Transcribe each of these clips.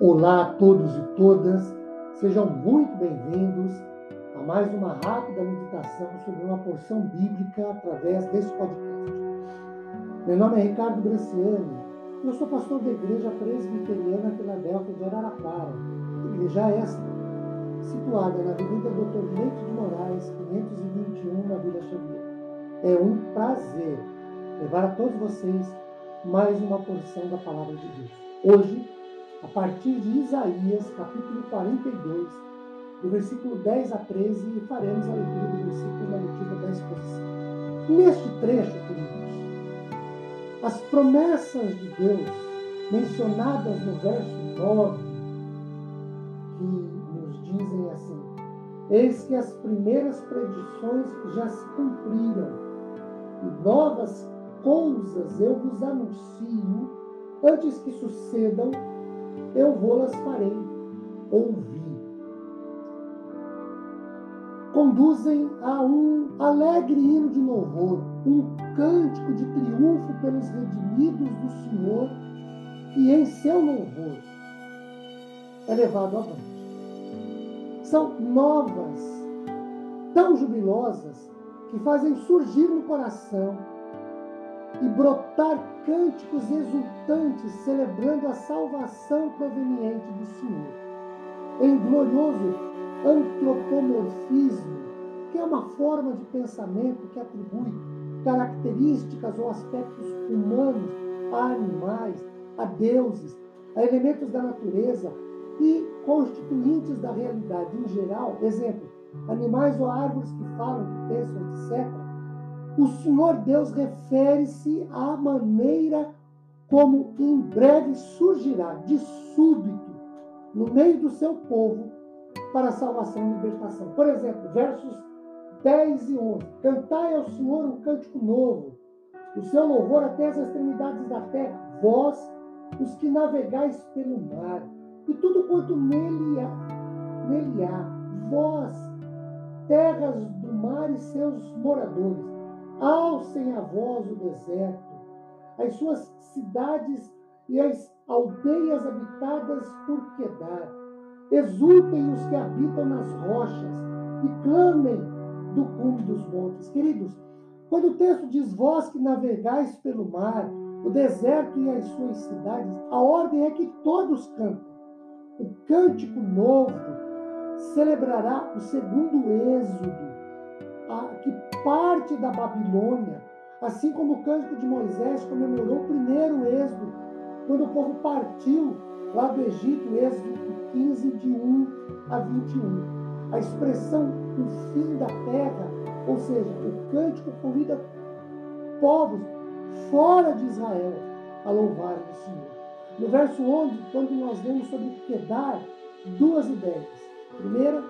Olá a todos e todas, sejam muito bem-vindos a mais uma rápida meditação sobre uma porção bíblica através desse podcast. Meu nome é Ricardo Branciani, eu sou pastor da Igreja Presbiteriana Filadélfia de Araraquara, igreja esta, situada na Avenida Doutor Leite de Moraes, 521, na Vila Xavier. É um prazer levar a todos vocês mais uma porção da Palavra de Deus. Hoje, a partir de Isaías, capítulo 42, do versículo 10 a 13, e faremos a leitura do versículo na leitura da exposição. Neste trecho, queridos, as promessas de Deus mencionadas no verso 9, que nos dizem assim: Eis que as primeiras predições já se cumpriram, e novas coisas eu vos anuncio antes que sucedam eu vou-las farei ouvir. Conduzem a um alegre hino de louvor, um cântico de triunfo pelos redimidos do Senhor, e em seu louvor é levado avante. São novas, tão jubilosas, que fazem surgir no coração e brotar cânticos exultantes celebrando a salvação proveniente do Senhor. Em glorioso antropomorfismo, que é uma forma de pensamento que atribui características ou aspectos humanos a animais, a deuses, a elementos da natureza e constituintes da realidade em geral, exemplo, animais ou árvores que falam, que pensam, etc o Senhor Deus refere-se à maneira como em breve surgirá de súbito no meio do seu povo para salvação e libertação. Por exemplo, versos 10 e 11. Cantai ao Senhor um cântico novo, o seu louvor até as extremidades da terra, vós, os que navegais pelo mar, e tudo quanto nele há, nele há vós, terras do mar e seus moradores Alcem a voz o deserto, as suas cidades e as aldeias habitadas por Quedar. Exultem os que habitam nas rochas e clamem do cume dos montes. Queridos, quando o texto diz vós que navegais pelo mar, o deserto e as suas cidades, a ordem é que todos cantem. O cântico novo celebrará o segundo êxodo que parte da Babilônia, assim como o cântico de Moisés comemorou o primeiro êxodo, quando o povo partiu lá do Egito, êxodo 15, de 1 a 21. A expressão o fim da terra, ou seja, o cântico convida povos fora de Israel a louvar o Senhor. No verso 11, quando nós vemos sobre Quedar, duas ideias. Primeira,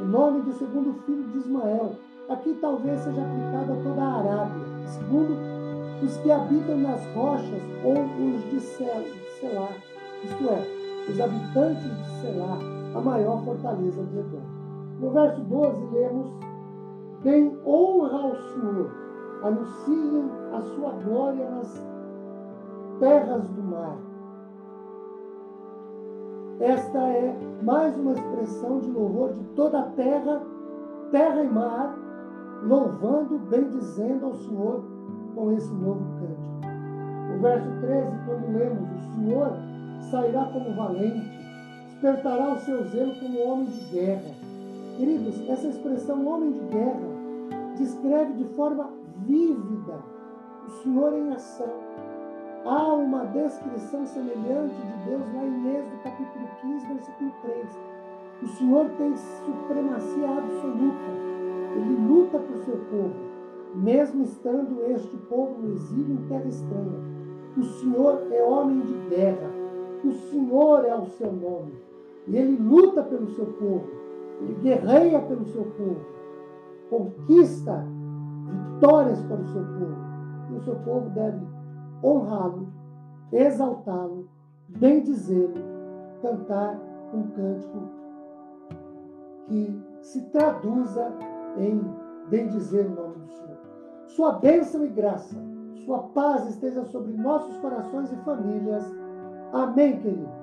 o nome do segundo filho de Ismael, Aqui talvez seja aplicado a toda a Arábia. Segundo, os que habitam nas rochas ou os de Selá, isto é, os habitantes de Selá, a maior fortaleza de Edom. No verso 12, lemos: Bem honra ao Senhor, anunciem a sua glória nas terras do mar. Esta é mais uma expressão de louvor de toda a terra, terra e mar, louvando, bendizendo ao Senhor com esse novo cântico. No verso 13, quando lemos, o Senhor sairá como valente, despertará o seu zelo como homem de guerra. Queridos, essa expressão homem de guerra descreve de forma vívida o Senhor em ação. Há uma descrição semelhante de Deus lá em Êxodo capítulo 15, versículo 3. O Senhor tem supremacia absoluta ele luta por seu povo, mesmo estando este povo no exílio em terra estranha. O Senhor é homem de guerra. O Senhor é o seu nome. E ele luta pelo seu povo. Ele guerreia pelo seu povo. Conquista vitórias para o seu povo. E o seu povo deve honrá-lo, exaltá-lo, bendizê-lo, cantar um cântico que se traduza em bendizer o nome do Senhor. Sua bênção e graça, sua paz esteja sobre nossos corações e famílias. Amém, queridos.